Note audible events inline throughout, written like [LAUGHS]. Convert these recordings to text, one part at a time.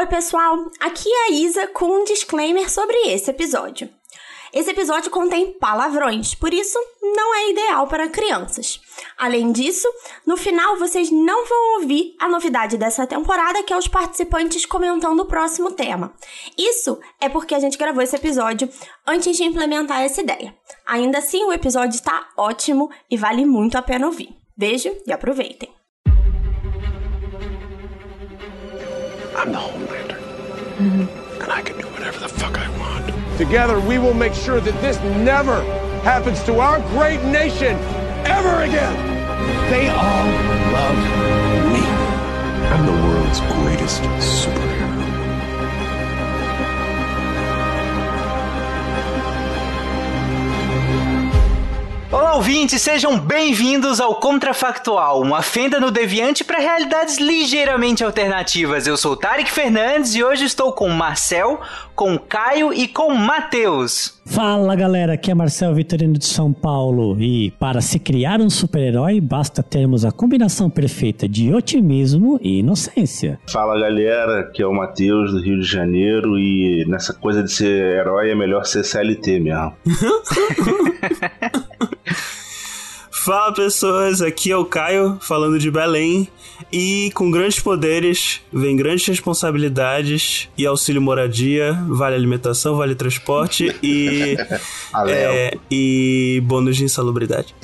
Oi, pessoal! Aqui é a Isa com um disclaimer sobre esse episódio. Esse episódio contém palavrões, por isso não é ideal para crianças. Além disso, no final vocês não vão ouvir a novidade dessa temporada, que é os participantes comentando o próximo tema. Isso é porque a gente gravou esse episódio antes de implementar essa ideia. Ainda assim, o episódio está ótimo e vale muito a pena ouvir. Beijo e aproveitem! I'm the Homelander. Mm-hmm. And I can do whatever the fuck I want. Together, we will make sure that this never happens to our great nation ever again. They all love me. I'm the world's greatest superhero. Olá, ouvintes, sejam bem-vindos ao Contrafactual, uma fenda no deviante para realidades ligeiramente alternativas. Eu sou Tarek Fernandes e hoje estou com Marcel, com Caio e com Matheus. Fala galera, aqui é Marcel Vitorino de São Paulo e para se criar um super-herói basta termos a combinação perfeita de otimismo e inocência. Fala galera, aqui é o Matheus do Rio de Janeiro e nessa coisa de ser herói é melhor ser CLT mesmo. [LAUGHS] Fala pessoas, aqui é o Caio falando de Belém e com grandes poderes vem grandes responsabilidades e auxílio moradia, vale alimentação, vale transporte [LAUGHS] e é, e bônus de insalubridade.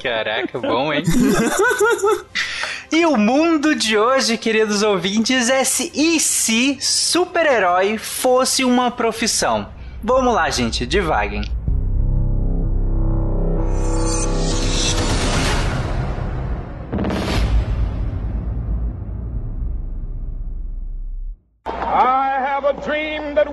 Caraca, bom, hein? [LAUGHS] e o mundo de hoje, queridos ouvintes, é se e se super-herói fosse uma profissão. Vamos lá, gente, devaguem.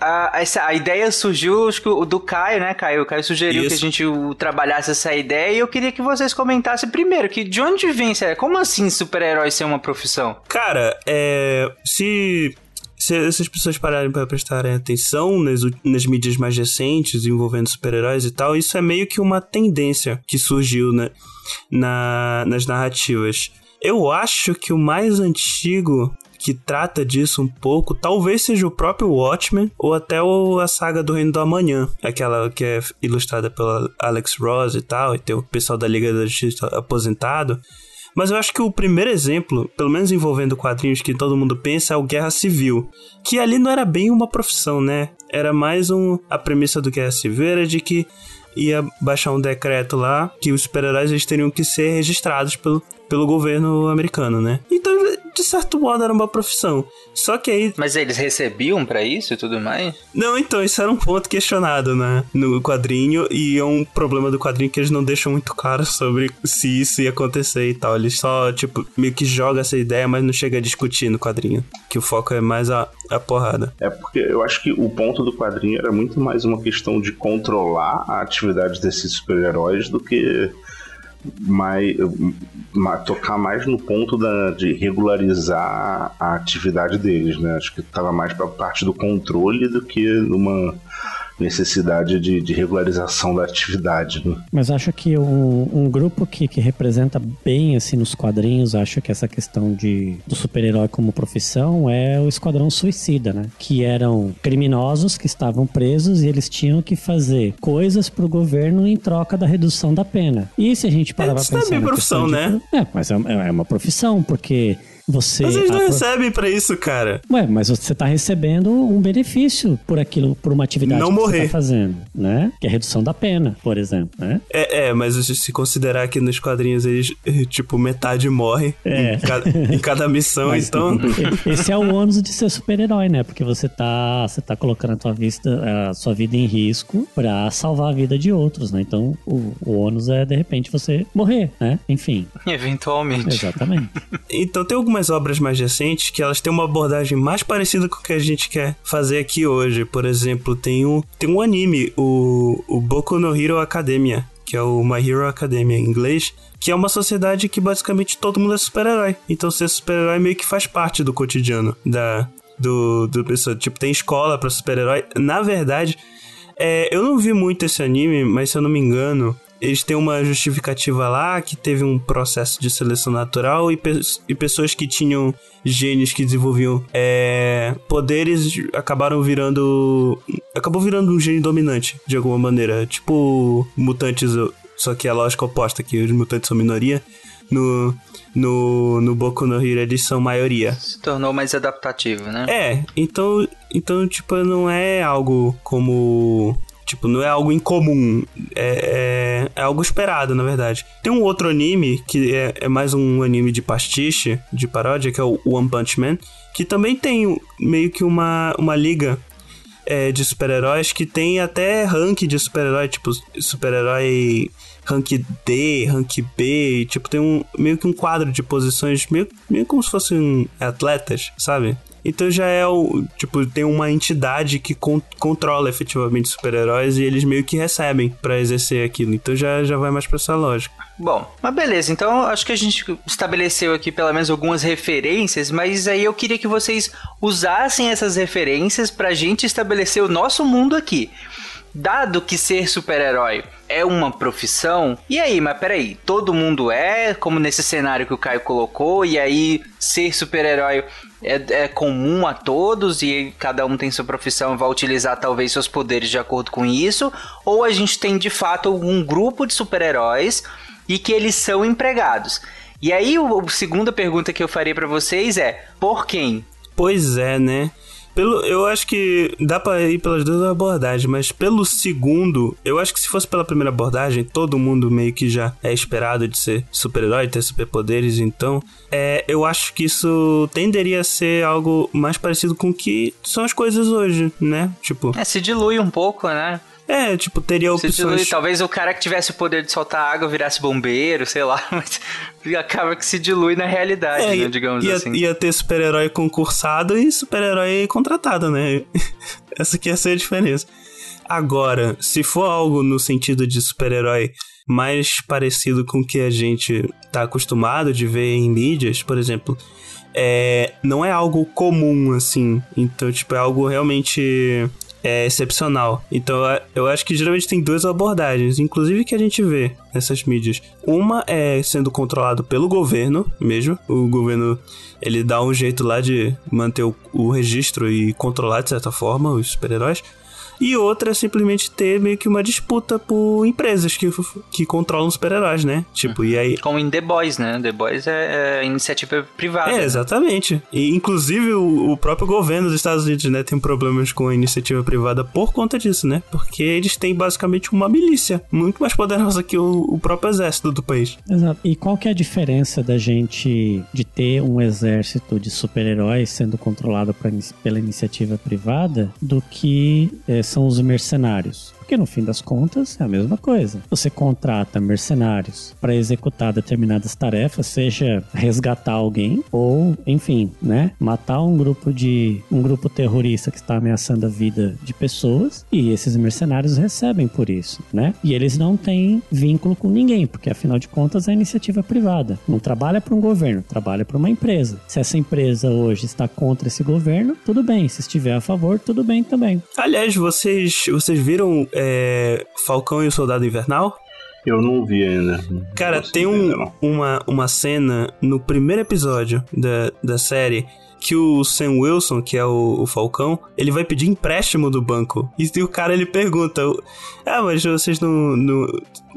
a, essa, a ideia surgiu acho que, do Caio, né, Caio? O Caio sugeriu Isso. que a gente trabalhasse essa ideia e eu queria que vocês comentassem primeiro, que de onde vem essa Como assim super-herói ser uma profissão? Cara, é. Se se essas pessoas pararem para prestarem atenção nas, nas mídias mais recentes envolvendo super-heróis e tal, isso é meio que uma tendência que surgiu né, na, nas narrativas. Eu acho que o mais antigo que trata disso um pouco, talvez seja o próprio Watchmen ou até o, a saga do Reino do Amanhã, aquela que é ilustrada pela Alex Ross e tal, e tem o pessoal da Liga da Justiça aposentado. Mas eu acho que o primeiro exemplo, pelo menos envolvendo quadrinhos que todo mundo pensa, é o Guerra Civil. Que ali não era bem uma profissão, né? Era mais um. A premissa do Guerra Civil era de que ia baixar um decreto lá que os super-heróis teriam que ser registrados pelo, pelo governo americano, né? Então de certo modo era uma profissão. Só que aí. Mas eles recebiam para isso e tudo mais? Não, então, isso era um ponto questionado, né? No quadrinho, e é um problema do quadrinho que eles não deixam muito claro sobre se isso ia acontecer e tal. Eles só, tipo, meio que jogam essa ideia, mas não chega a discutir no quadrinho. Que o foco é mais a, a porrada. É porque eu acho que o ponto do quadrinho era muito mais uma questão de controlar a atividade desses super-heróis do que mais, ma- tocar mais no ponto da, de regularizar a atividade deles, né? Acho que estava mais para parte do controle do que numa necessidade de, de regularização da atividade. Né? Mas acho que um, um grupo que, que representa bem assim nos quadrinhos, acho que essa questão de do super-herói como profissão é o Esquadrão Suicida, né? Que eram criminosos que estavam presos e eles tinham que fazer coisas pro governo em troca da redução da pena. E se a gente parar pra Isso também pensar é profissão, questão de- né? É, mas é, é uma profissão, porque você... Mas eles não a pro- recebem pra isso, cara. Ué, mas você tá recebendo um benefício por aquilo, por uma atividade Não que você morrer. tá fazendo, né? Que é a redução da pena, por exemplo, né? É, é, mas se considerar que nos quadrinhos eles, tipo, metade morre É. em, cada, em cada missão, [LAUGHS] Mas então. [LAUGHS] Esse é o ônus de ser super-herói, né? Porque você tá, você tá colocando a tua, vista, a sua vida em risco pra salvar a vida de outros, né? Então, o, o ônus é, de repente, você morrer, né? Enfim. Eventualmente. Exatamente. Então tem algumas obras mais recentes que elas têm uma abordagem mais parecida com o que a gente quer fazer aqui hoje. Por exemplo, tem um, tem um anime, o, o Boku no Hero Academia, que é o My Hero Academia em inglês, que é uma sociedade que basicamente todo mundo é super-herói. Então ser super-herói meio que faz parte do cotidiano da do, do pessoa. Tipo, tem escola pra super-herói. Na verdade, é, eu não vi muito esse anime, mas se eu não me engano, eles têm uma justificativa lá que teve um processo de seleção natural e, pe- e pessoas que tinham genes que desenvolviam é, poderes acabaram virando. Acabou virando um gene dominante, de alguma maneira. Tipo mutantes, só que a lógica oposta, que os mutantes são minoria. No, no, no Boku no Hero eles são maioria. Se tornou mais adaptativo, né? É, então, então, tipo, não é algo como. Tipo, não é algo incomum. É, é, é algo esperado, na verdade. Tem um outro anime, que é, é mais um anime de pastiche, de paródia, que é o One Punch Man, que também tem meio que uma, uma liga é, de super-heróis que tem até rank de super-herói, tipo, super-herói rank D, rank B, tipo, tem um meio que um quadro de posições, meio, meio como se fossem atletas, sabe? Então já é o. Tipo, tem uma entidade que con- controla efetivamente super-heróis e eles meio que recebem pra exercer aquilo. Então já, já vai mais pra essa lógica. Bom, mas beleza, então acho que a gente estabeleceu aqui pelo menos algumas referências, mas aí eu queria que vocês usassem essas referências pra gente estabelecer o nosso mundo aqui. Dado que ser super-herói é uma profissão, e aí, mas peraí, todo mundo é, como nesse cenário que o Caio colocou, e aí ser super-herói é, é comum a todos e cada um tem sua profissão e vai utilizar talvez seus poderes de acordo com isso, ou a gente tem de fato um grupo de super-heróis e que eles são empregados. E aí, a segunda pergunta que eu faria pra vocês é: por quem? Pois é, né? Pelo, eu acho que dá pra ir pelas duas abordagens, mas pelo segundo, eu acho que se fosse pela primeira abordagem, todo mundo meio que já é esperado de ser super-herói, ter superpoderes, então é, eu acho que isso tenderia a ser algo mais parecido com o que são as coisas hoje, né? Tipo, É, se dilui um pouco, né? É, tipo, teria Se dilui, opções. talvez o cara que tivesse o poder de soltar água virasse bombeiro, sei lá, [LAUGHS] mas acaba que se dilui na realidade, É, né, digamos ia, assim. ia ter super-herói concursado e super-herói contratado, né? [LAUGHS] Essa que ia ser a diferença. Agora, se for algo no sentido de super-herói mais parecido com o que a gente tá acostumado de ver em mídias, por exemplo, é, não é algo comum, assim. Então, tipo, é algo realmente é, excepcional. Então, eu- acho que geralmente tem duas abordagens, inclusive que a gente vê nessas mídias. Uma é sendo controlado pelo governo mesmo. O governo, ele dá um jeito lá de manter o, o registro e controlar, de certa forma, os super-heróis. E outra é simplesmente ter meio que uma disputa por empresas que, que controlam super-heróis, né? Tipo, e aí Como em The Boys, né? The Boys é, é iniciativa privada. é, né? exatamente. E inclusive o, o próprio governo dos Estados Unidos, né, tem problemas com a iniciativa privada por conta disso, né? Porque eles têm basicamente uma milícia muito mais poderosa que o, o próprio exército do país. Exato. E qual que é a diferença da gente de ter um exército de super-heróis sendo controlado pra pela iniciativa privada do que eh, são os mercenários? Porque no fim das contas é a mesma coisa. Você contrata mercenários para executar determinadas tarefas, seja resgatar alguém ou, enfim, né, matar um grupo de um grupo terrorista que está ameaçando a vida de pessoas e esses mercenários recebem por isso, né? E eles não têm vínculo com ninguém, porque afinal de contas é iniciativa privada. Não trabalha para um governo, trabalha para uma empresa. Se essa empresa hoje está contra esse governo, tudo bem. Se estiver a favor, tudo bem também. Aliás, vocês, vocês viram é, Falcão e o Soldado Invernal? Eu não vi ainda. Cara, tem um, uma, uma cena no primeiro episódio da, da série que o Sam Wilson, que é o, o, Falcão, ele vai pedir empréstimo do banco. E, o cara ele pergunta: Ah, mas vocês não. não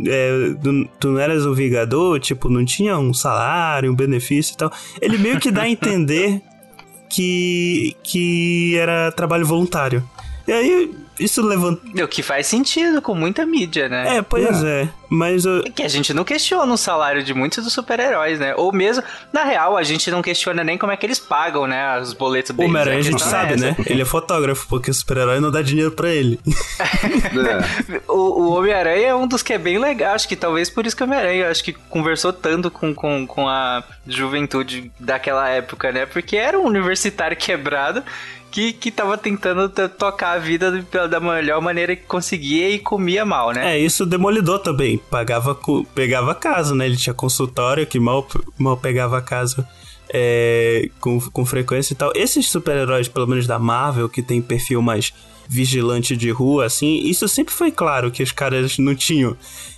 é, tu, tu não eras um Vingador? Tipo, não tinha um salário, um benefício e tal. Ele meio que dá a entender [LAUGHS] que, que era trabalho voluntário. E aí, isso levanta. O que faz sentido com muita mídia, né? É, pois é. Mas. É que a gente não questiona o salário de muitos dos super-heróis, né? Ou mesmo, na real, a gente não questiona nem como é que eles pagam, né? Os boletos deles. O Homem-Aranha a gente questão sabe, é essa. né? Ele é fotógrafo, porque o super-herói não dá dinheiro pra ele. [LAUGHS] O, o Homem-Aranha é um dos que é bem legal. Acho que talvez por isso que o Homem-Aranha acho que conversou tanto com, com, com a juventude daquela época, né? Porque era um universitário [LAUGHS] quebrado que, que tava tentando tocar a vida da- melhor maneira que conseguia e comia mal, né? É, isso Demolidor também. Pagava, pegava casa, né? Ele tinha consultório que mal, mal pegava casa é, com, com frequência e tal. Esses super-heróis, pelo menos da Marvel, que tem perfil mais vigilante de rua, assim, isso sempre foi claro que os caras não tinham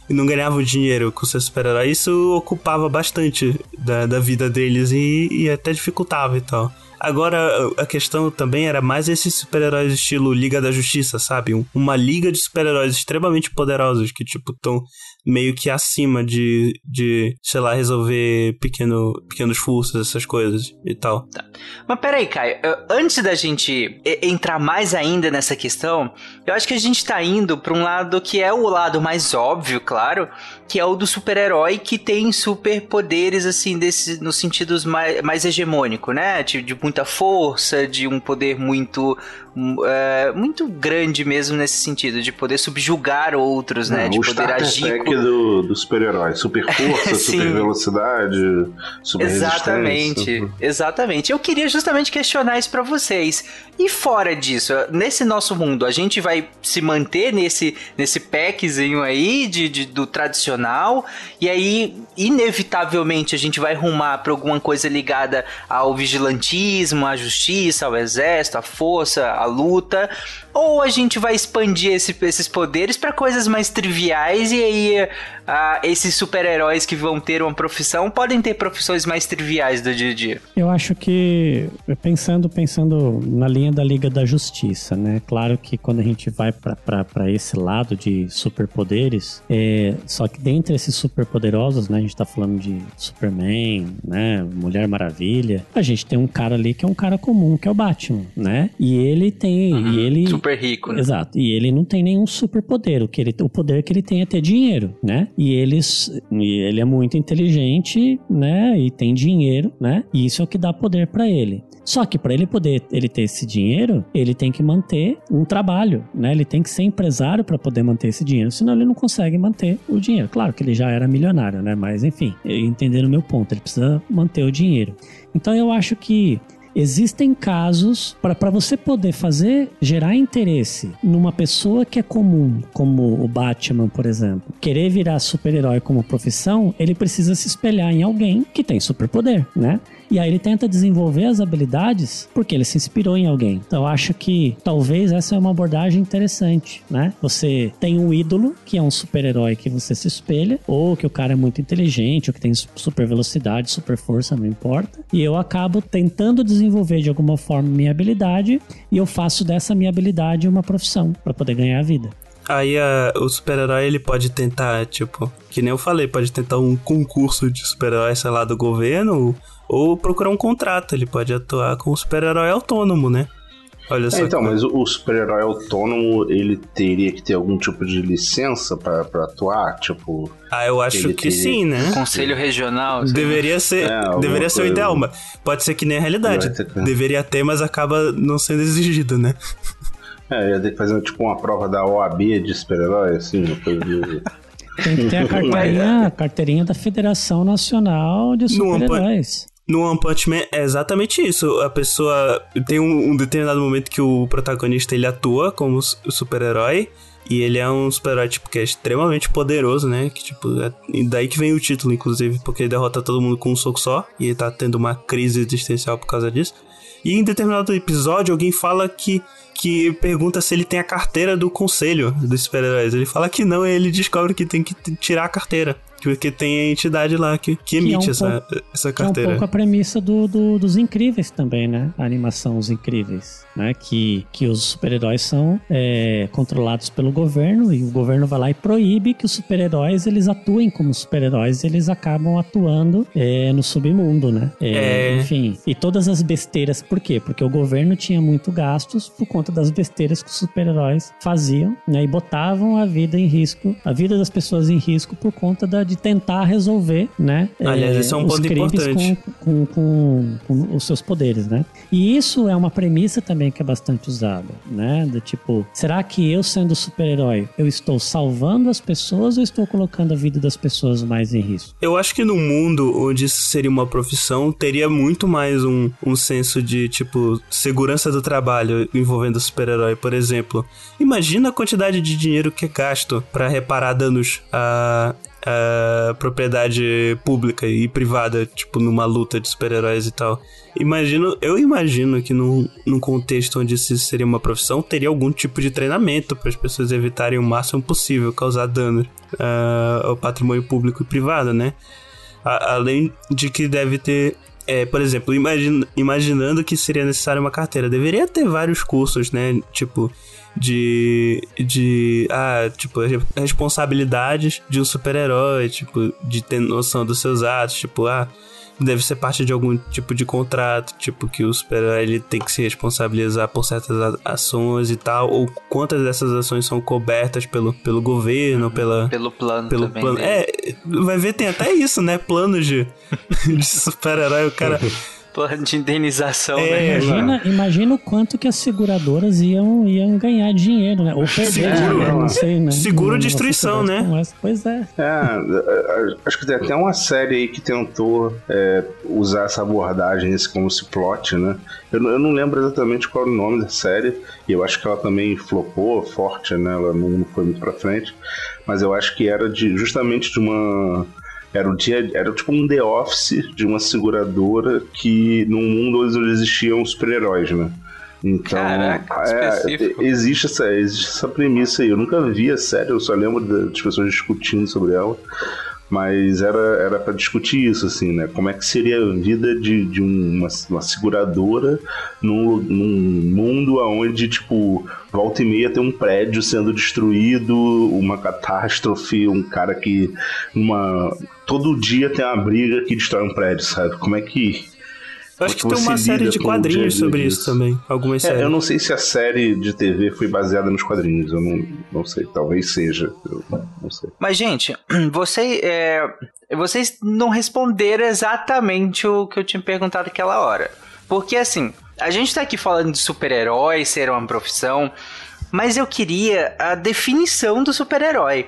e não ganhavam dinheiro com seus super-heróis. Isso ocupava bastante da, da vida deles e, e até dificultava e tal. Agora, a questão também era mais esses super-heróis estilo Liga da Justiça, sabe? Um- uma liga de super-heróis extremamente poderosos que, tipo, estão meio que acima de, de, sei lá, resolver pequeno, pequenos furtos, essas coisas e tal. Mas peraí, Caio, antes da gente entrar mais ainda nessa questão, eu acho que a gente tá indo pra um lado que é o lado mais óbvio, claro, que é o do super-herói que tem superpoderes, assim, desse, nos sentidos mais, mais hegemônico, né? De, de muita força, de um poder muito, é, muito grande mesmo nesse sentido, de poder subjugar outros, né? Não, De poder agir pack do, do super-herói. Super [LAUGHS] força, super velocidade, super Exatamente, exatamente. Eu queria justamente questionar isso pra vocês. E fora disso, nesse nosso mundo, a gente vai se manter nesse, nesse packzinho aí de, de- do tradicional, e aí, inevitavelmente, a gente vai rumar pra alguma coisa ligada ao vigilantismo, à justiça, ao exército, à força, à luta, ou a gente vai expandir esse- esses poderes pra coisas mais triviais, e aí ah, esses super-heróis que vão ter uma profissão podem ter profissões mais triviais do dia a dia. Eu acho que pensando pensando na linha da Liga da Justiça, né? Claro que quando a gente vai para esse lado de superpoderes, é, só que dentre esses superpoderosos, né? A gente tá falando de Superman, né? Mulher Maravilha. A gente tem um cara ali que é um cara comum, que é o Batman, né? E ele tem e ele Super rico, né? Exato. E ele não tem nenhum superpoder. O, que ele, o poder que ele tem é ter dinheiro, né? E ele, e ele é muito inteligente, né? E tem dinheiro, né? E isso é o que dá poder pra ele. Só que para ele poder ele ter esse dinheiro, ele tem que manter um trabalho, né? Ele tem que ser empresário para poder manter esse dinheiro, senão ele não consegue manter o dinheiro. Claro que ele já era milionário, né? Mas enfim, entenderam o meu ponto. Ele precisa manter o dinheiro. Então eu acho que Existem casos para você poder fazer gerar interesse numa pessoa que é comum, como o Batman, por exemplo, querer virar super-herói como profissão, ele precisa se espelhar em alguém que tem superpoder, né? E aí ele tenta desenvolver as habilidades porque ele se inspirou em alguém. Então eu acho que talvez essa é uma abordagem interessante, né? Você tem um ídolo que é um super-herói que você se espelha, ou que o cara é muito inteligente, ou que tem super velocidade, super força, não importa. E eu acabo tentando desenvolver de alguma forma minha habilidade e eu faço dessa minha habilidade uma profissão para poder ganhar a vida. Aí a- o super-herói ele pode tentar, tipo, que nem eu falei, pode tentar um concurso de super-herói, sei lá, do governo, ou procurar um contrato. Ele pode atuar com um super-herói autônomo, né? Olha só. É, então, que- mas o o super-herói autônomo, ele teria que ter algum tipo de licença pra, pra atuar? Tipo. Ah, eu acho que teria- sim, né? Conselho regional. Deveria ser, É, deveria ser o ideal, mas pode ser que nem a realidade. Ter Deveria ter, mas acaba não sendo exigido, né? É, ia ter que fazer tipo uma prova da OAB de super-herói, assim, uma coisa de... Tem que ter a [LAUGHS] carteirinha, a carteirinha da Federação Nacional de Super-Heróis. No One Punch Man é exatamente isso. A pessoa tem um, um determinado momento que o protagonista ele atua como su- super-herói. E ele é um super-herói, tipo, que é extremamente poderoso, né? Que, tipo, é daí que vem o título, inclusive, porque ele derrota todo mundo com um soco só. E ele tá tendo uma crise existencial por causa disso. E em determinado episódio, alguém fala que. Que pergunta se ele tem a carteira do conselho dos super-heróis. Ele fala que não, e ele descobre que tem que tirar a carteira. Porque tem a entidade lá que, que é um emite essa, pouco- essa Que é um carteira. pouco a premissa do, do- dos Incríveis também, né? A animação Os Incríveis, né? Que, que os super-heróis são é, controlados pelo governo e o governo vai lá e proíbe que os super-heróis eles atuem como super-heróis, eles acabam atuando é, no submundo, né? É, É. Enfim, e todas as besteiras, por quê? Porque o governo tinha muito gastos por conta das besteiras que os super-heróis faziam, né? E botavam a vida em risco, a vida das pessoas em risco por conta da, de tentar resolver, né? Aliás, esse é um os ponto importante. Com, com, com, com os seus poderes, né? E isso é uma premissa também que é bastante usada, né? Do tipo, será que eu sendo super-herói, eu estou salvando as pessoas ou estou colocando a vida das pessoas mais em risco? Eu acho que no mundo onde isso seria uma profissão, teria muito mais um, um senso de, tipo, segurança do trabalho envolvendo super-herói. Por exemplo, imagina a quantidade de dinheiro que é gasto pra reparar danos a, propriedade pública e privada, tipo, numa luta de super-heróis e tal. Imagino, eu imagino que num, num contexto onde isso seria uma profissão, teria algum tipo de treinamento para as pessoas evitarem o máximo possível causar dano ah, ao patrimônio público e privado, né? A- além de que deve ter, é, por exemplo, imagina- imaginando que seria necessário uma carteira, deveria ter vários cursos, né? Tipo, de. de. Ah, tipo, re- responsabilidades de um super-herói, tipo, de ter noção dos seus atos, tipo, ah. Deve ser parte de algum tipo de contrato, tipo que o super-herói tem que se responsabilizar por certas ações e tal, ou quantas dessas ações são cobertas pelo, pelo governo, pela, Pelo plano pelo também. plano. dele. É, vai ver, tem até isso, né? Planos de, [LAUGHS] de super-herói. O cara. [LAUGHS] Plano de indenização, É, né? Imagina, imagina o quanto que as seguradoras iam, iam ganhar dinheiro, né? Ou perder Seguro. dinheiro, não sei, né? Seguro destruição, né? Pois é. É, acho que tem até uma série aí que tentou é, usar essa abordagem, esse como esse plot, né? Eu, não- eu não lembro exatamente qual é o nome da série, e eu acho que ela também flopou forte, né? Ela não, não foi muito pra frente, mas eu acho que era de justamente de uma. Era um dia, era tipo um The Office de uma seguradora que num mundo onde existiam super-heróis, né? Então, Caraca, é, existe, essa, existe essa premissa aí. Eu nunca vi a série, eu só lembro das pessoas discutindo sobre ela. Mas era, era para discutir isso, assim, né? Como é que seria a vida de, de uma, uma seguradora num, num mundo onde, tipo, volta e meia tem um prédio sendo destruído, uma catástrofe, um cara que. Uma, todo dia tem uma briga que destrói um prédio, sabe? Como é que. Eu acho que tem uma série de quadrinhos sobre disso? isso também. Algumas É, séries. eu não sei se a série de TV foi baseada nos quadrinhos, eu não, não sei, talvez seja, eu não sei. Mas, gente, [CLEARS THROAT] você, é, vocês não responderam exatamente o que eu tinha perguntado aquela hora. Porque, assim, a gente tá aqui falando de super-herói ser uma profissão, mas eu queria a definição do super-herói.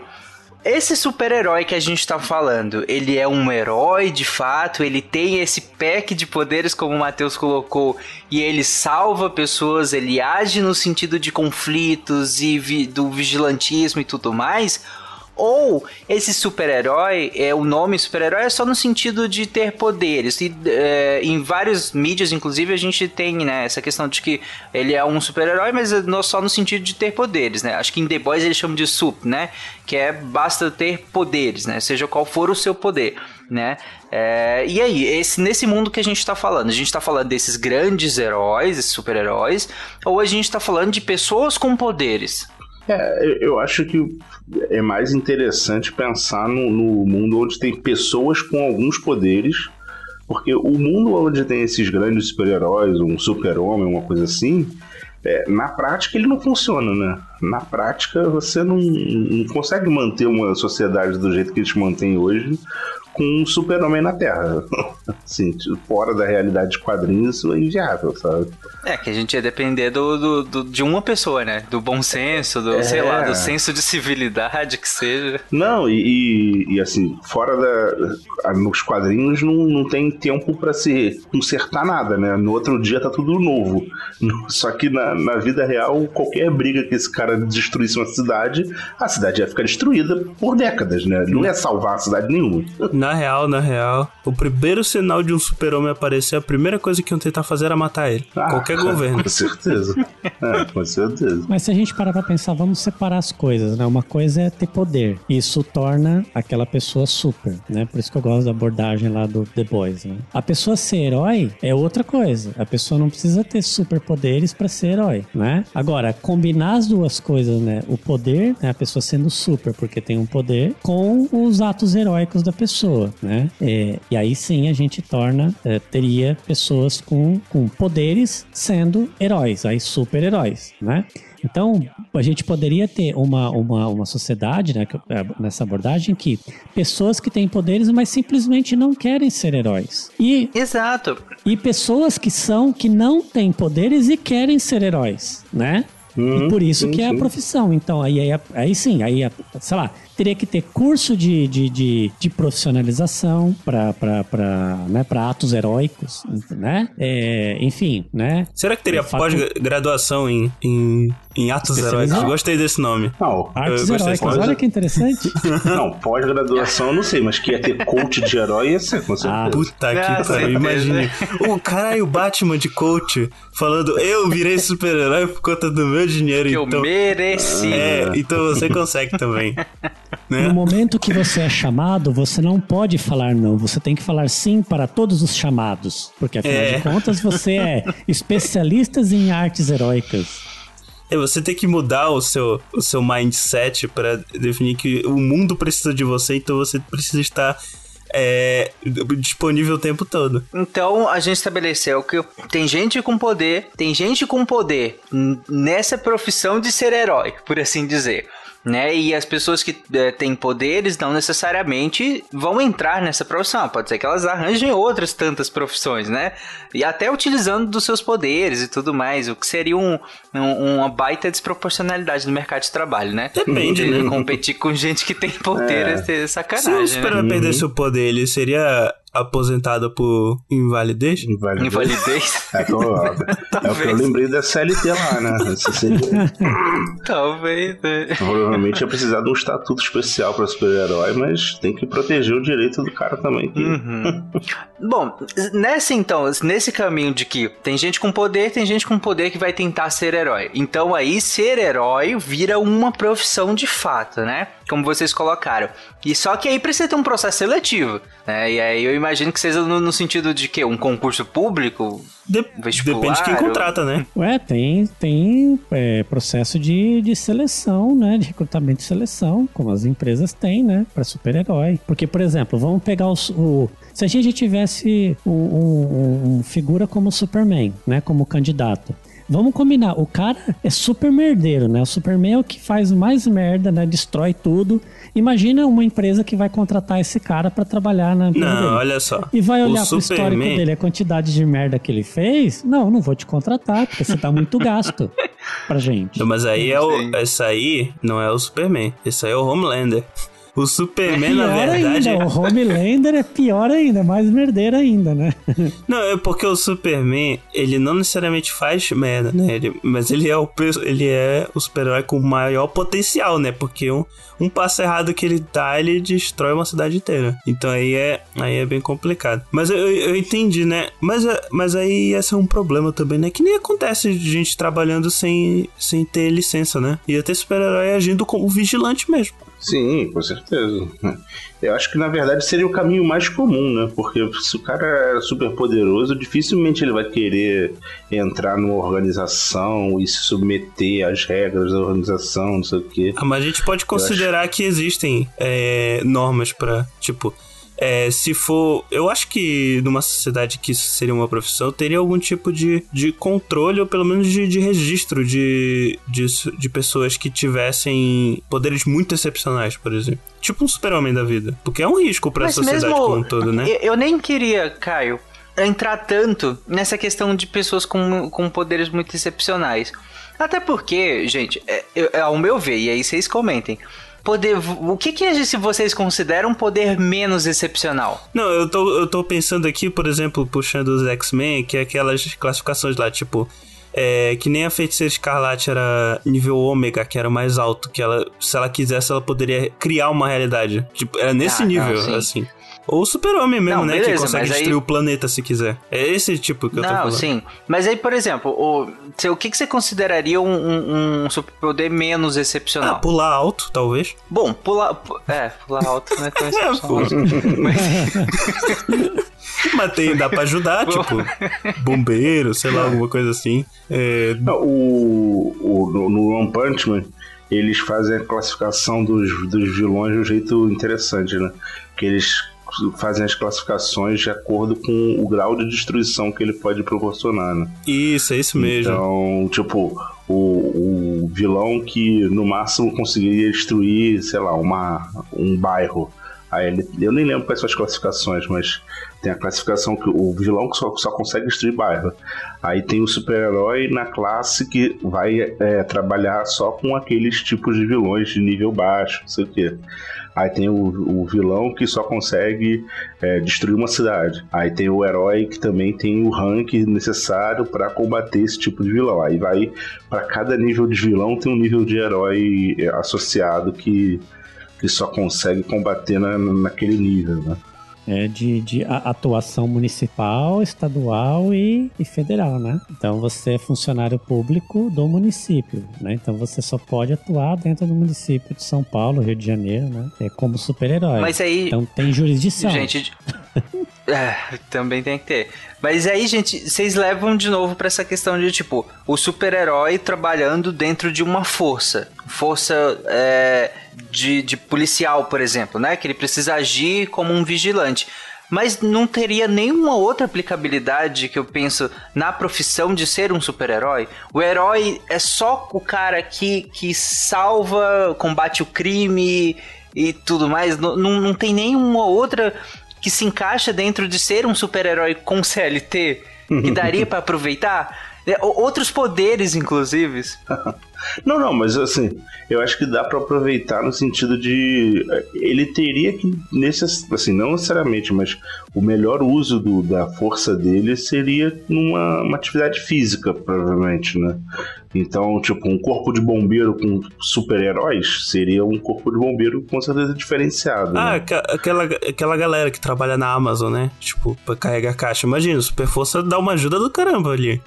Esse super-herói que a gente tá falando, ele é um herói de fato, ele tem esse pack de poderes, como o Matheus colocou, e ele salva pessoas, ele age no sentido de conflitos e vi- do vigilantismo e tudo mais. Ou esse super-herói, é, o nome super-herói é só no sentido de ter poderes. E é, em vários mídias, inclusive, a gente tem né, essa questão de que ele é um super-herói, mas é só no sentido de ter poderes, né? Acho que em The Boys eles chamam de sup, né? Que é basta ter poderes, né? Seja qual for o seu poder, né? É, e aí, esse, nesse mundo que a gente tá falando, a gente tá falando desses grandes heróis, esses super-heróis, ou a gente tá falando de pessoas com poderes? É, eu- acho que é mais interessante pensar no, no mundo onde tem pessoas com alguns poderes, porque o mundo onde tem esses grandes super-heróis, um super-homem, uma coisa assim, é, na prática ele não funciona, né? Na prática você não, não consegue manter uma sociedade do jeito que eles mantêm hoje com um super-homem na Terra. [LAUGHS] Assim, tipo, fora da realidade de quadrinhos, isso é inviável, sabe? É, que a gente ia depender do, do- do- de uma pessoa, né? Do bom senso, do, É. sei lá, do senso de civilidade que seja. Não, e, e- e, assim, fora da. Nos quadrinhos não, não tem tempo pra se consertar nada, né? No outro dia tá tudo novo. [LAUGHS] Só que na, na vida real, qualquer briga que esse cara destruísse uma cidade, a cidade ia ficar destruída por décadas, né? Não ia salvar a cidade nenhuma. Na real, na real, o primeiro sinal de um super-homem aparecer, a primeira coisa que iam tentar fazer era matar ele. Qualquer governo. Ah, Com certeza. É, com certeza. Mas se a gente parar pra pensar, vamos separar as coisas, né? Uma coisa é ter poder. Isso torna aquela pessoa super, né? Por isso que eu gosto da abordagem lá do The Boys, né? A pessoa ser herói é outra coisa. A pessoa não precisa ter superpoderes pra ser herói, né? Agora, combinar as duas coisas, né? O poder, né? A pessoa sendo super porque tem um poder, com os atos heróicos da pessoa, né? É, e aí sim a gente torna, é, teria pessoas com, com poderes sendo heróis, aí super-heróis, né? Então, a gente poderia ter uma, uma, uma sociedade, né, que- é, nessa abordagem, que pessoas que têm poderes, mas simplesmente não querem ser heróis. E, Exato. E pessoas que são, que não têm poderes e querem ser heróis, né? e por isso sim, que é a profissão. Então, aí, aí, aí sim, aí, sei lá, teria que ter curso de, de, de, de profissionalização para né, pra atos heróicos, né? É, enfim, né? Será que teria pós-graduação em, em, em atos heróicos? Gostei desse nome. Não, Artes Eu heróicas, desse olha que interessante. [LAUGHS] Não, pós-graduação eu não sei, mas que ia ter coach de herói ia ser, com certeza. Puta que Ah, pariu, certeza. imagine. O caralho, o Batman de coach falando, eu virei super-herói por conta do meu dinheiro, Que eu então... mereci. É, então você consegue também. Né? No momento que você é chamado, você não pode falar não. Você tem que falar sim para todos os chamados. Porque afinal É. de contas você é [LAUGHS] especialista em artes heróicas. É, você tem que mudar o seu, o seu mindset pra definir que o mundo precisa de você, então você precisa estar é, disponível o tempo todo. Então a gente estabeleceu que tem gente com poder, tem gente com poder nessa profissão de ser herói, por assim dizer. Né? E as pessoas que eh, têm poderes não necessariamente vão entrar nessa profissão. Pode ser que elas arranjem outras tantas profissões, né? E até utilizando dos seus poderes e tudo mais, o que seria um, um- uma baita desproporcionalidade no mercado de trabalho, né? Depende, de né? competir com gente que tem poder é, É. Se sacanagem. o super-herói né? perdesse o poder, ele seria aposentado por invalidez? Invalidez? [LAUGHS] É, tô- [LAUGHS] é o que eu lembrei da CLT lá, né? Seria- [LAUGHS] Talvez. né? Provavelmente ia precisar de um estatuto especial para super-herói, mas tem que proteger o direito do cara também. que- Uhum. Bom, nessa então, nesse caminho de que tem gente com poder, tem gente com poder que vai tentar ser herói. Então aí ser herói vira uma profissão de fato, né? Como vocês colocaram. E só que aí precisa ter um processo seletivo, né? E aí eu imagino que seja no, no sentido de que um concurso público, vestibular, Depende de quem ou- contrata, né? Ué, tem, tem é, processo de, de seleção, né? De recrutamento e seleção, como as empresas têm, né? Para super-herói. Porque, por exemplo, vamos pegar os- o. Se a gente tivesse um, um- um figura como o Superman, né? Como candidato. Vamos combinar, o cara é super merdeiro, né? O Superman é o que faz mais merda, né? Destrói tudo. Imagina uma empresa que vai contratar esse cara para trabalhar na empresa Não, dele. olha só. E vai O olhar pro histórico Superman- dele, a quantidade de merda que ele fez. Não, não vou te contratar, porque você dá muito gasto pra gente. Não, mas aí é o. Essa aí não é o Superman. Esse aí é o Homelander. O Superman, na pior verdade. ainda, o Homelander é pior ainda, é mais merdeiro ainda, né? [LAUGHS] Não, é porque o Superman, ele não necessariamente faz merda, né? Ele- mas ele é o, ele é o super-herói com maior potencial, né? Porque um, um passo errado que ele dá, ele destrói uma cidade inteira. Então aí é, aí é bem complicado. Mas eu, eu entendi, né? Mas, é- mas aí esse é um problema também, né? Que nem acontece de gente trabalhando sem, sem ter licença, né? Ia ter super-herói agindo como vigilante mesmo. Sim, com certeza. Eu acho que na verdade seria o caminho mais comum, né? Porque se o cara é super poderoso, dificilmente ele vai querer entrar numa organização e se submeter às regras da organização, não sei o quê. Ah, mas a gente pode considerar que existem é, normas pra, tipo, é, se for. Eu acho que numa sociedade que isso seria uma profissão, teria algum tipo de, de controle, ou pelo menos de, de registro de, de, de pessoas que tivessem poderes muito excepcionais, por exemplo. Tipo um super-homem da vida. Porque é um risco pra Mas sociedade mesmo- como um todo, né? Eu, eu nem queria, Caio, entrar tanto nessa questão de pessoas com, com poderes muito excepcionais. Até porque, gente, é, é, ao meu ver, e aí vocês comentem. Poder, o que, que é se vocês consideram um poder menos excepcional? Não, eu tô, eu tô pensando aqui, por exemplo, puxando os X-Men, que é aquelas classificações lá, tipo. É, que nem a feiticeira escarlate era nível ômega, que era o mais alto, que ela, se ela quisesse, ela poderia criar uma realidade. Tipo, era nesse Ah, não, nível, sim. assim. Ou o super-homem mesmo, Não, né? que beleza, consegue mas aí- destruir o planeta se quiser. É esse tipo que eu tô Não, falando. sim. Mas aí, por exemplo, o, o que, que você consideraria um, um, um superpoder menos excepcional? Ah, pular alto, talvez. Bom, pular. pu- É, pular alto não é tão [LAUGHS] excepcional. Mas tem, dá pra ajudar, [LAUGHS] tipo, bombeiro, sei lá, alguma coisa assim. É, Não, o, o- no, no One Punch Man, eles fazem a classificação dos, dos vilões de um jeito interessante, né? Que eles fazem as classificações de acordo com o grau de destruição que ele pode proporcionar, né? Isso, é isso mesmo. Então, tipo, o, o vilão que no máximo conseguiria destruir, sei lá, uma, um bairro. Eu nem lembro quais são as classificações, mas tem a classificação que o vilão que só, só consegue destruir bairro. Aí tem o super-herói na classe que vai é, trabalhar só com aqueles tipos de vilões de nível baixo, não sei o quê. Aí tem o, o vilão que só consegue é, destruir uma cidade. Aí tem o herói que também tem o rank necessário para combater esse tipo de vilão. Aí vai para cada nível de vilão tem um nível de herói é, associado que, que só consegue combater na, naquele nível, né? É de, de atuação municipal, estadual e, e federal, né? Então você é funcionário público do município, né? Então você só pode atuar dentro do município de São Paulo, Rio de Janeiro, né? É como super-herói. Mas aí- Então tem jurisdição. Gente, [LAUGHS] é, também tem que ter. Mas aí, gente, vocês levam de novo pra essa questão de tipo o super-herói trabalhando dentro de uma força, força é, de, de policial, por exemplo, né? Que ele precisa agir como um vigilante. Mas não teria nenhuma outra aplicabilidade que eu penso na profissão de ser um super-herói? O herói é só o cara que, que salva, combate o crime e tudo mais. Não, não, não tem nenhuma outra que se encaixa dentro de ser um super-herói com CLT que daria pra aproveitar. É, o- Outros poderes, inclusive. [LAUGHS] Não, não, mas assim, eu acho que dá pra aproveitar no sentido de ele teria que necess... assim, não necessariamente, mas o melhor uso do- da força dele seria numa uma atividade física, provavelmente, né? Então, tipo, um corpo de bombeiro com super-heróis seria um corpo de bombeiro com certeza diferenciado. Ah, né? aqua- aquela, aquela galera que trabalha na Amazon, né? Tipo, pra carregar caixa. Imagina, o Super Força dá uma ajuda do caramba ali.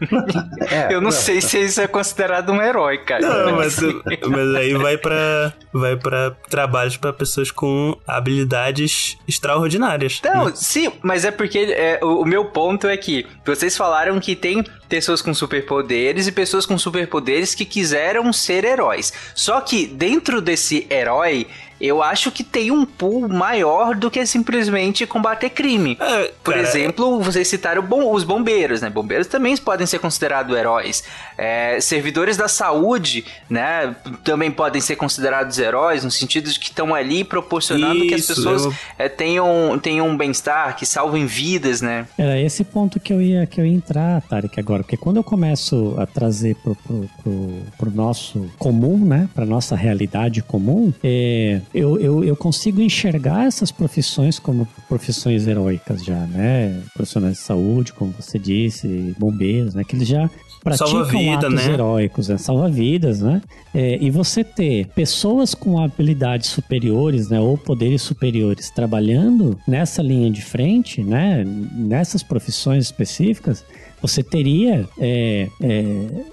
[LAUGHS] eu não sei se isso é considerado um herói, cara. Não, mas, mas aí vai pra, vai pra trabalhos pra pessoas com habilidades extraordinárias. Não, sim, mas é porque é, o, o meu ponto é que vocês falaram que tem pessoas com superpoderes e pessoas com superpoderes que quiseram ser heróis. Só que dentro desse herói, eu acho que tem um pool maior do que simplesmente combater crime. Por cara, exemplo, vocês citaram bom- os bombeiros, né? Bombeiros também podem ser considerados heróis. É, servidores da saúde, né? Também podem ser considerados heróis, no sentido de que estão ali proporcionando que as Isso, pessoas eu- é, tenham, tenham um bem-estar, que salvem vidas, né? Era esse ponto que eu ia, que eu ia entrar, Tarek, agora. Porque quando eu começo a trazer pro, pro, pro, pro nosso comum, né? Pra nossa realidade comum, é, eu, eu, eu consigo enxergar essas profissões como profissões heróicas já, né? Profissionais de saúde, como você disse, bombeiros, né? Que eles já praticam Salva-vida, atos né? heróicos, né? Salva-vidas, né? É, e você ter pessoas com habilidades superiores, né? Ou poderes superiores trabalhando nessa linha de frente, né? Nessas profissões específicas, você teria é, é,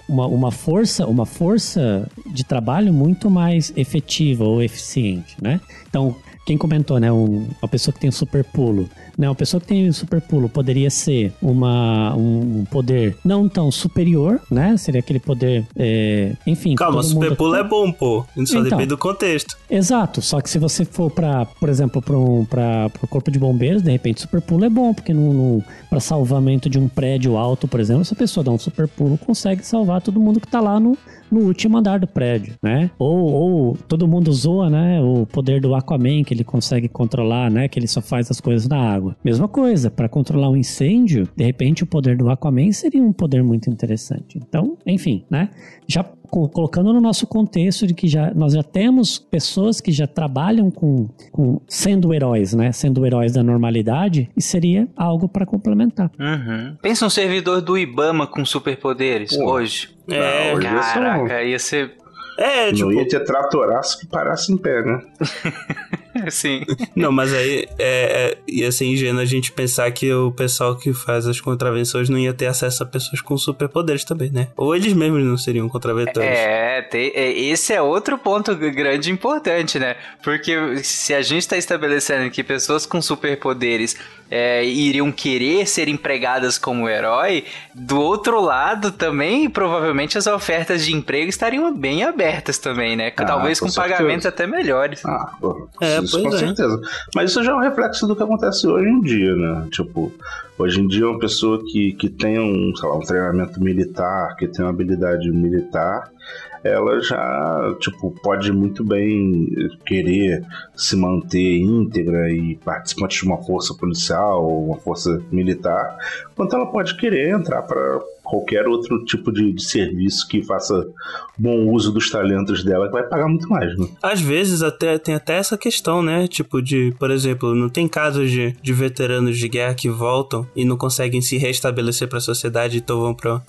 uma, uma força uma força de trabalho muito mais efetiva ou eficiente, né? Então quem comentou, né? Um, uma pessoa que tem um super pulo. Né, uma pessoa que tem super pulo poderia ser uma, um poder não tão superior, né? Seria aquele poder. é, enfim. Calma, super mundo- pulo é bom, pô. Só Então. depende do contexto. Exato, só que se você for pra, por exemplo, para um, pro corpo de bombeiros, de repente super pulo é bom, porque no, no, para salvamento de um prédio alto, por exemplo, se a pessoa dá um super pulo, consegue salvar todo mundo que tá lá no, no último andar do prédio, né? Ou, ou todo mundo zoa, né? O poder do Aquaman, que ele consegue controlar, né? Que ele só faz as coisas na água. Mesma coisa, para controlar um incêndio, de repente o poder do Aquaman seria um poder muito interessante. Então, enfim, né? Já co- colocando no nosso contexto de que já, nós já temos pessoas que já trabalham com, com sendo heróis, né? Sendo heróis da normalidade, e seria algo para complementar. Uhum. Pensa um servidor do Ibama com superpoderes Pô. hoje. É, hoje ia ser um- caraca, ia ser. É, Não tipo. ia ter tratoraço que parasse em pé, né? [LAUGHS] [LAUGHS] Sim. Não, mas aí é, é, ia ser ingênuo a gente pensar que o pessoal que faz as contravenções não ia ter acesso a pessoas com superpoderes também, né? Ou eles mesmos não seriam contraventores. É, tem- é, esse é outro ponto grande e importante, né? Porque se a gente está estabelecendo que pessoas com superpoderes é, iriam querer ser empregadas como herói, do outro lado também, provavelmente as ofertas de emprego estariam bem abertas também, né? Ah, Talvez com com, até melhores. Ah, É, isso com é. certeza. Mas isso já é um reflexo do que acontece hoje em dia, né? Tipo, hoje em dia uma pessoa que, que tem um, sei lá, um treinamento militar, que tem uma habilidade militar, ela já, tipo, pode muito bem querer se manter íntegra e participante de uma força policial ou uma força militar, quanto ela pode querer entrar para qualquer outro tipo de, de serviço que faça bom uso dos talentos dela, que vai pagar muito mais, né? Às vezes até tem até essa questão, né? Tipo de, por exemplo, não tem casos de, de veteranos de guerra que voltam e não conseguem se restabelecer para a sociedade, então vão para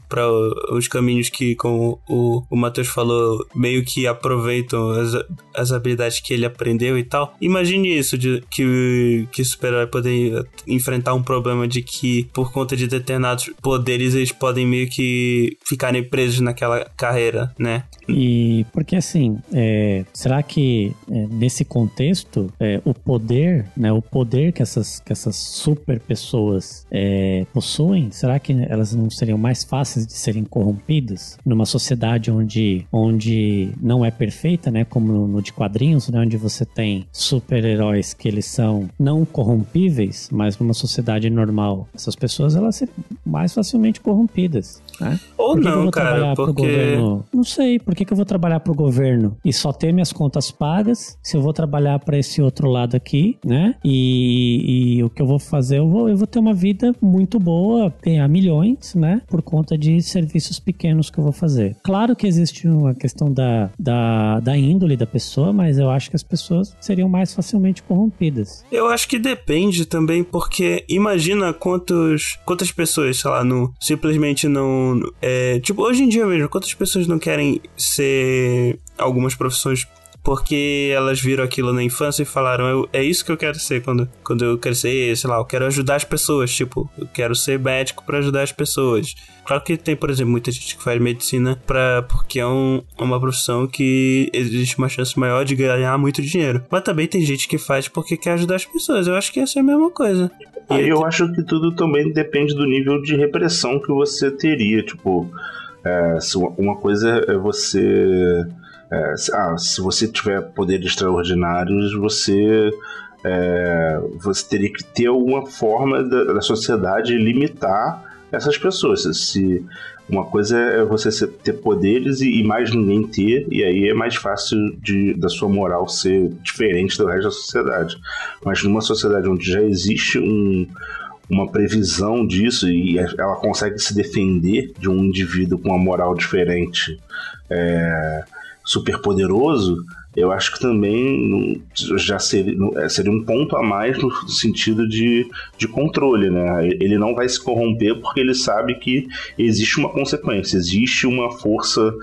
os caminhos que, como o, o Matheus falou, meio que aproveitam as, as habilidades que ele aprendeu e tal. Imagine isso, de que, que super-herói poder enfrentar um problema de que, por conta de determinados poderes, eles podem meio que ficarem presos naquela carreira, né? E porque assim, é, será que é, nesse contexto é, o poder, né, o poder que essas, que essas super pessoas é, possuem, será que elas não seriam mais fáceis de serem corrompidas numa sociedade onde, onde não é perfeita, né, como no, no de quadrinhos, né, onde você tem super-heróis que eles são não corrompíveis, mas numa sociedade normal, essas pessoas elas seriam mais facilmente corrompidas. This. Né? Ou Por que que eu não, vou cara, porque-? Não sei, por que, que eu vou trabalhar pro governo e só ter minhas contas pagas? Se eu vou trabalhar para esse outro lado aqui, né? E, e o que eu vou fazer, eu vou, eu vou ter uma vida muito boa, ganhar milhões, né? Por conta de serviços pequenos que eu vou fazer. Claro que existe uma questão da, da, da índole da pessoa, mas eu acho que as pessoas seriam mais facilmente corrompidas. Eu acho que depende também, porque imagina quantos, quantas pessoas, sei lá, não, simplesmente não. É, tipo, hoje em dia mesmo, quantas pessoas não querem ser algumas profissões porque elas viram aquilo na infância e falaram, "Eu- é isso que eu quero ser quando, quando eu crescer, sei lá, eu quero ajudar as pessoas, tipo, eu quero ser médico pra ajudar as pessoas. Claro que tem, por exemplo, muita gente que faz medicina pra, porque é um- uma profissão que existe uma chance maior de ganhar muito dinheiro. Mas também tem gente que faz porque quer ajudar as pessoas. Eu acho que essa é a mesma coisa. Ah, eu acho que tudo também depende do nível de repressão que você teria. Tipo, é, uma coisa é você. é, se, ah, se você tiver poderes extraordinários, você. é, você teria que ter alguma forma da, da sociedade limitar essas pessoas. Se uma coisa é você ter poderes e, e mais ninguém ter, e aí é mais fácil de, da sua moral ser diferente do resto da sociedade. Mas numa sociedade onde já existe um, uma previsão disso e ela consegue se defender de um indivíduo com uma moral diferente, é, super poderoso, eu acho que também já seria, é, seria um ponto a mais no sentido de, de controle, né? Ele não vai se corromper porque ele sabe que existe uma consequência, existe uma força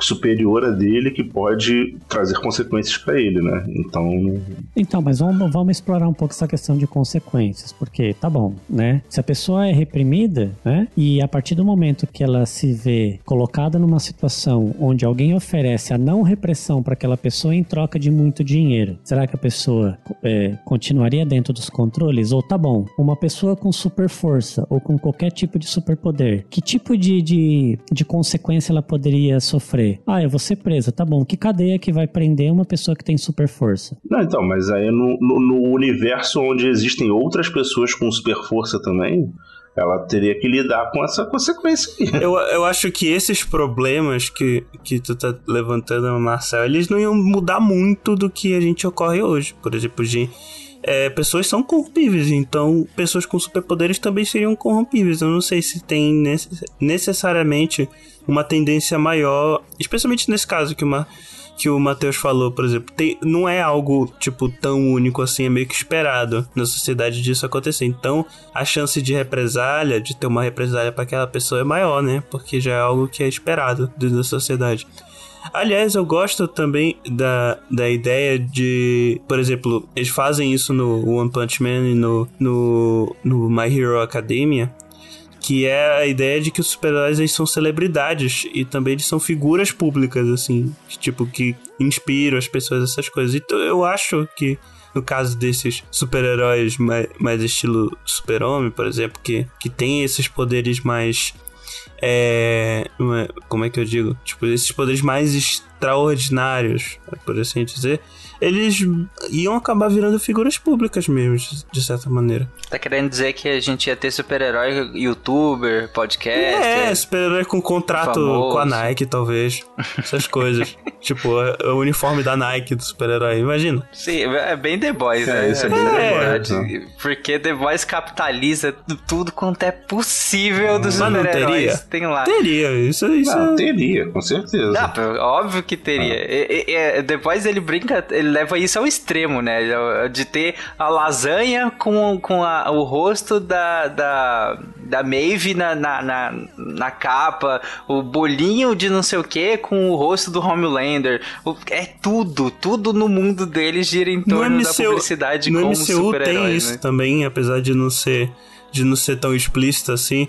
superior a dele que pode trazer consequências para ele, né? Então. Então, mas vamos, vamos explorar um pouco essa questão de consequências, porque tá bom, né? Se a pessoa é reprimida, né? E a partir do momento que ela se vê colocada numa situação onde alguém oferece a não repressão para aquela pessoa em troca de muito dinheiro, será que a pessoa é, continuaria dentro dos controles? Ou tá bom, uma pessoa com super força ou com qualquer tipo de superpoder, que tipo de, de, de consequência ela poderia sofrer? Ah, eu vou ser presa, tá bom. Que cadeia que vai prender uma pessoa que tem super força? Não, então, mas aí no, no, no universo onde existem outras pessoas com super força também, ela teria que lidar com essa consequência aí. Eu, eu acho que esses problemas que, que tu tá levantando, Marcel, eles não iam mudar muito do que a gente ocorre hoje. Por exemplo, de é, pessoas são corrompíveis, então pessoas com superpoderes também seriam corrompíveis. Eu não sei se tem necess necessariamente uma tendência maior, especialmente nesse caso que uma que o Matheus falou, por exemplo, tem, não é algo, tipo, tão único assim, é meio que esperado na sociedade disso acontecer. Então, a chance de represália, de ter uma represália para aquela pessoa é maior, né? Porque já é algo que é esperado dentro da sociedade. Aliás, eu gosto também da, da ideia de, por exemplo, eles fazem isso no One Punch Man e no, no, no My Hero Academia, que é a ideia de que os super-heróis são celebridades e também eles são figuras públicas, assim, que, tipo, que inspiram as pessoas, essas coisas. Então eu acho que no caso desses super-heróis mais, mais estilo super-homem, por exemplo, que, que tem esses poderes mais. É, como é que eu digo? Tipo, esses poderes mais extraordinários, por assim dizer eles iam acabar virando figuras públicas mesmo, de certa maneira. Tá querendo dizer que a gente ia ter super-herói, youtuber, podcast? É, super-herói com contrato famoso. com a Nike, talvez. Essas coisas. [LAUGHS] tipo, o uniforme da Nike do super-herói, imagina. Sim, é bem The Boys, é, né? Isso é bem é. The Boys. Né? Porque The Boys capitaliza tudo quanto é possível dos super-heróis. Tem lá. Teria, isso, isso. Não, teria, com certeza. Não, óbvio que teria. Ah. E, e, The Boys, ele brinca, ele leva isso ao extremo, né? De ter a lasanha com, com a, o rosto da, da, da Maeve na, na, na, na, capa, o bolinho de não sei o que com o rosto do Homelander. É tudo, tudo no mundo deles gira em torno MCU, da publicidade no como MCU tem isso né? também, apesar de não ser de não ser tão explícito assim.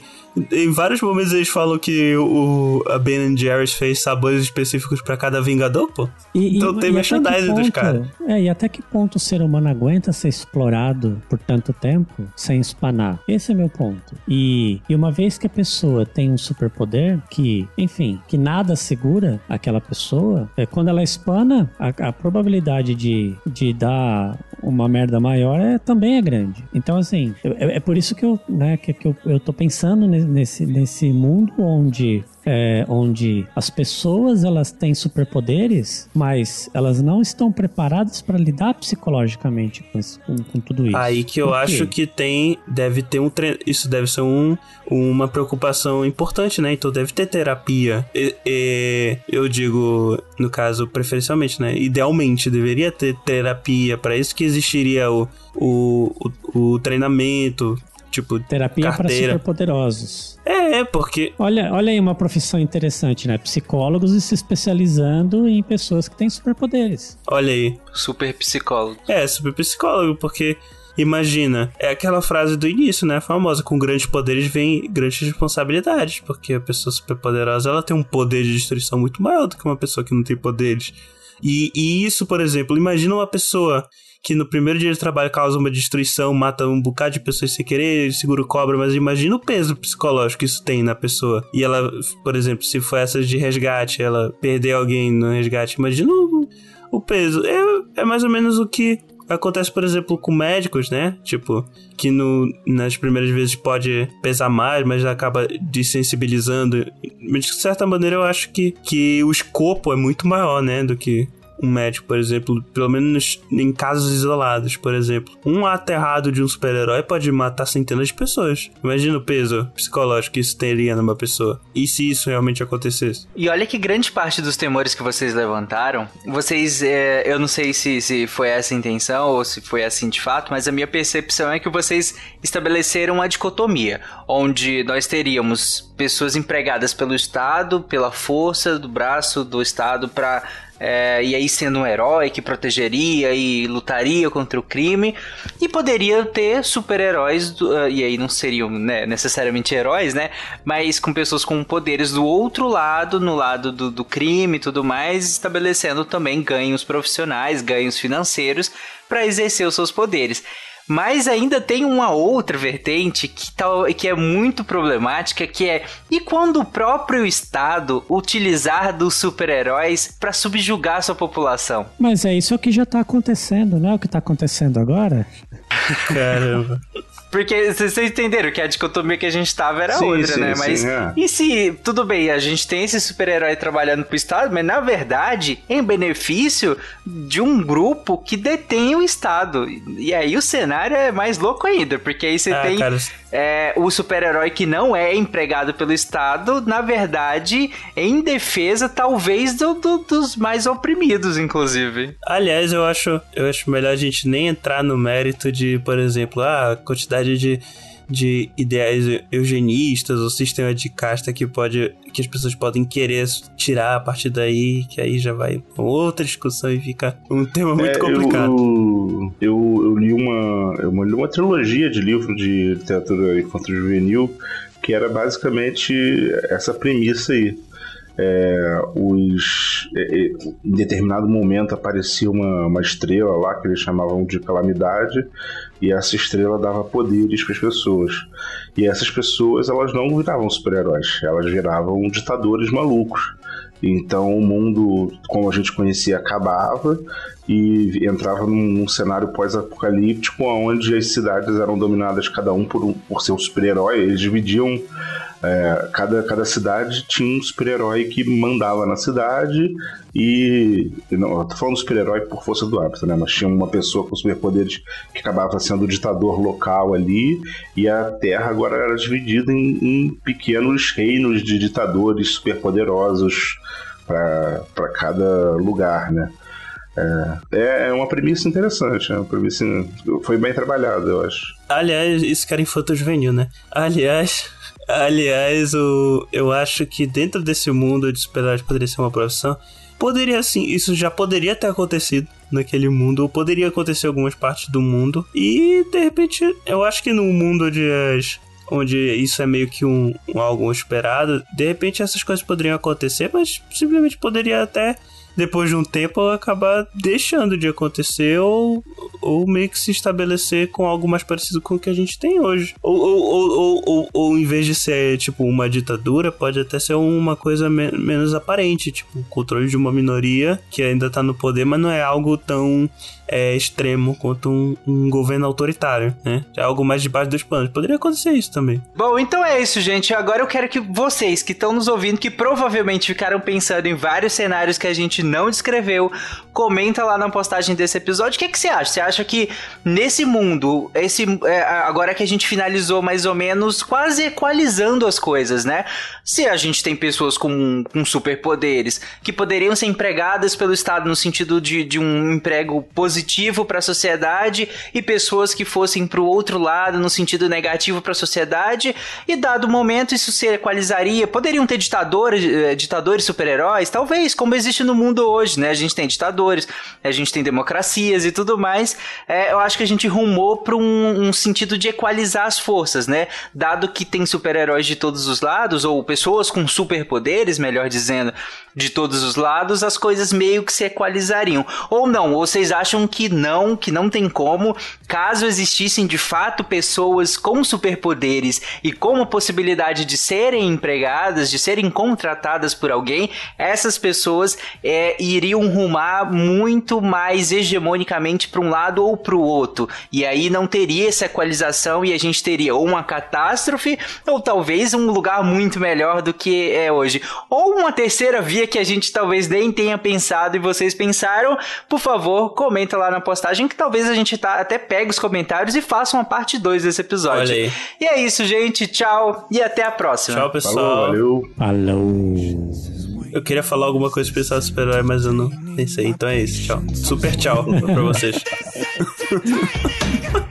Em vários momentos eles falam que o, a Ben Jerry's fez sabores específicos para cada Vingador, pô. E, então e, tem merchandising dos caras. É, e até que ponto o ser humano aguenta ser explorado por tanto tempo sem espanar? Esse é meu ponto. E, e uma vez que a pessoa tem um superpoder que, enfim, que nada segura aquela pessoa, é, quando ela espana, a, a probabilidade de, de dar uma merda maior é, também é grande. Então, assim, é, é por isso que eu, né, que, que eu, eu tô pensando nesse, nesse mundo onde é, onde as pessoas elas têm superpoderes, mas elas não estão preparadas para lidar psicologicamente com, esse, com, com, tudo isso. Aí que eu acho que tem, deve ter um tre... isso deve ser um, uma preocupação importante, né? Então deve ter terapia. E, e, eu digo, no caso, preferencialmente, né? Idealmente deveria ter terapia para isso que existiria o, o, o, o treinamento Tipo, terapia para superpoderosos. É, é, porque. Olha, olha aí uma profissão interessante, né? Psicólogos se especializando em pessoas que têm superpoderes. Olha aí. Super psicólogo. É, super psicólogo, porque. Imagina, é aquela frase do início, né? Famosa, com grandes poderes vem grandes responsabilidades, porque a pessoa superpoderosa ela tem um poder de destruição muito maior do que uma pessoa que não tem poderes. E, e isso, por exemplo, imagina uma pessoa que no primeiro dia de trabalho causa uma destruição, mata um bocado de pessoas sem querer, segura o cobra, mas imagina o peso psicológico que isso tem na pessoa. E ela, por exemplo, se for essa de resgate, ela perder alguém no resgate, imagina o, o peso. É, é mais ou menos o que acontece, por exemplo, com médicos, né? Tipo, que no, nas primeiras vezes pode pesar mais, mas acaba desensibilizando. Mas de certa maneira eu acho que, que o escopo é muito maior, né? Do que um médico, por exemplo, pelo menos em casos isolados, por exemplo. Um ato errado de um super-herói pode matar centenas de pessoas. Imagina o peso psicológico que isso teria numa pessoa. E se isso realmente acontecesse? E olha que grande parte dos temores que vocês levantaram, vocês, é, eu não sei se, se foi essa a intenção ou se foi assim de fato, mas a minha percepção é que vocês estabeleceram uma dicotomia, onde nós teríamos pessoas empregadas pelo Estado, pela força do braço do Estado para é, e aí sendo um herói que protegeria e lutaria contra o crime, e poderia ter super-heróis, uh, e aí não seriam né, necessariamente heróis, né? Mas com pessoas com poderes do outro lado, no lado do, do crime e tudo mais, estabelecendo também ganhos profissionais, ganhos financeiros para exercer os seus poderes. Mas ainda tem uma outra vertente que, tal, que é muito problemática, que é e quando o próprio Estado utilizar dos super-heróis para subjugar sua população? Mas é isso que já tá acontecendo, não é o que tá acontecendo agora? Caramba. [LAUGHS] Porque vocês entenderam que a dicotomia que a gente tava era Sim, outra, sim, né? Mas sim, é. e se, tudo bem, a gente tem esse super-herói trabalhando pro Estado, mas na verdade, em benefício de um grupo que detém o Estado. E aí o cenário é mais louco ainda, porque aí você Ah, tem é, o super-herói que não é empregado pelo Estado, na verdade, em defesa, talvez, do- do- dos mais oprimidos, inclusive. Aliás, eu acho, eu acho melhor a gente nem entrar no mérito de, por exemplo, a quantidade de, de ideais eugenistas ou sistema de casta que pode que as pessoas podem querer tirar a partir daí, que aí já vai pra outra discussão e fica um tema muito É, complicado. Eu, eu, eu li uma, eu li uma trilogia de livros de literatura infanto-juvenil que era basicamente essa premissa aí. É, os, é, é, em determinado momento aparecia uma, uma estrela lá que eles chamavam de calamidade e essa estrela dava poderes para as pessoas. E essas pessoas elas não viravam super-heróis, elas viravam ditadores malucos. Então o mundo, como a gente conhecia, acabava e entrava num, cenário pós-apocalíptico onde as cidades eram dominadas cada um por, um, por seu super-herói. Eles dividiam. É, cada, cada cidade tinha um super-herói que mandava na cidade e. Não, eu tô falando super-herói por força do hábito, né? Mas tinha uma pessoa com superpoderes que acabava sendo o ditador local ali e a Terra agora era dividida em, em pequenos reinos de ditadores superpoderosos para cada lugar, né? É, é uma premissa interessante, é uma premissa foi bem trabalhada, eu acho. Aliás, isso que era infanto juvenil, né? Aliás, aliás, o, eu acho que dentro desse mundo de super-heróis poderia ser uma profissão. Poderia sim, isso já poderia ter acontecido naquele mundo, ou poderia acontecer em algumas partes do mundo. E de repente, eu acho que no mundo onde as onde isso é meio que um, um algo esperado, de repente essas coisas poderiam acontecer, mas simplesmente poderia até depois de um tempo acabar deixando de acontecer ou, ou meio que se estabelecer com algo mais parecido com o que a gente tem hoje. Ou, ou, ou, ou, ou, em vez de ser tipo uma ditadura, pode até ser uma coisa me- menos aparente, tipo o controle de uma minoria que ainda tá no poder, mas não é algo tão é, extremo quanto um, um governo autoritário, né? É algo mais debaixo dos panos. Poderia acontecer isso também. Bom, então é isso, gente. Agora eu quero que vocês que estão nos ouvindo, que provavelmente ficaram pensando em vários cenários que a gente não descreveu, comenta lá na postagem desse episódio. O que, que você acha? Você acha que nesse mundo, esse é, agora que a gente finalizou mais ou menos quase equalizando as coisas, né? Se a gente tem pessoas com, com superpoderes que poderiam ser empregadas pelo Estado no sentido de, de um emprego positivo para a sociedade e pessoas que fossem para o outro lado no sentido negativo para a sociedade e dado o momento isso se equalizaria. Poderiam ter ditadores eh, ditadores super-heróis? Talvez como existe no mundo hoje né? A gente tem ditadores a gente tem democracias e tudo mais. É, eu acho que a gente rumou para um, um sentido de equalizar as forças né? Dado que tem super-heróis de todos os lados ou pessoas com superpoderes melhor dizendo de todos os lados as coisas meio que se equalizariam. Ou não ou vocês acham que não, que não tem como. Caso existissem de fato pessoas com superpoderes e com a possibilidade de serem empregadas, de serem contratadas por alguém, essas pessoas é, iriam rumar muito mais hegemonicamente para um lado ou para o outro. E aí não teria essa equalização e a gente teria ou uma catástrofe ou talvez um lugar muito melhor do que é hoje. Ou uma terceira via que a gente talvez nem tenha pensado e vocês pensaram, por favor, comenta lá na postagem que talvez a gente tá, até pegue os comentários e faça uma parte 2 desse episódio. Olha aí. E é isso, gente. Tchau e até a próxima. Tchau, pessoal. Falou, valeu. Falou. Eu queria falar alguma coisa especial do super-herói, mas eu não pensei. Então é isso, tchau. Super tchau pra vocês. [LAUGHS]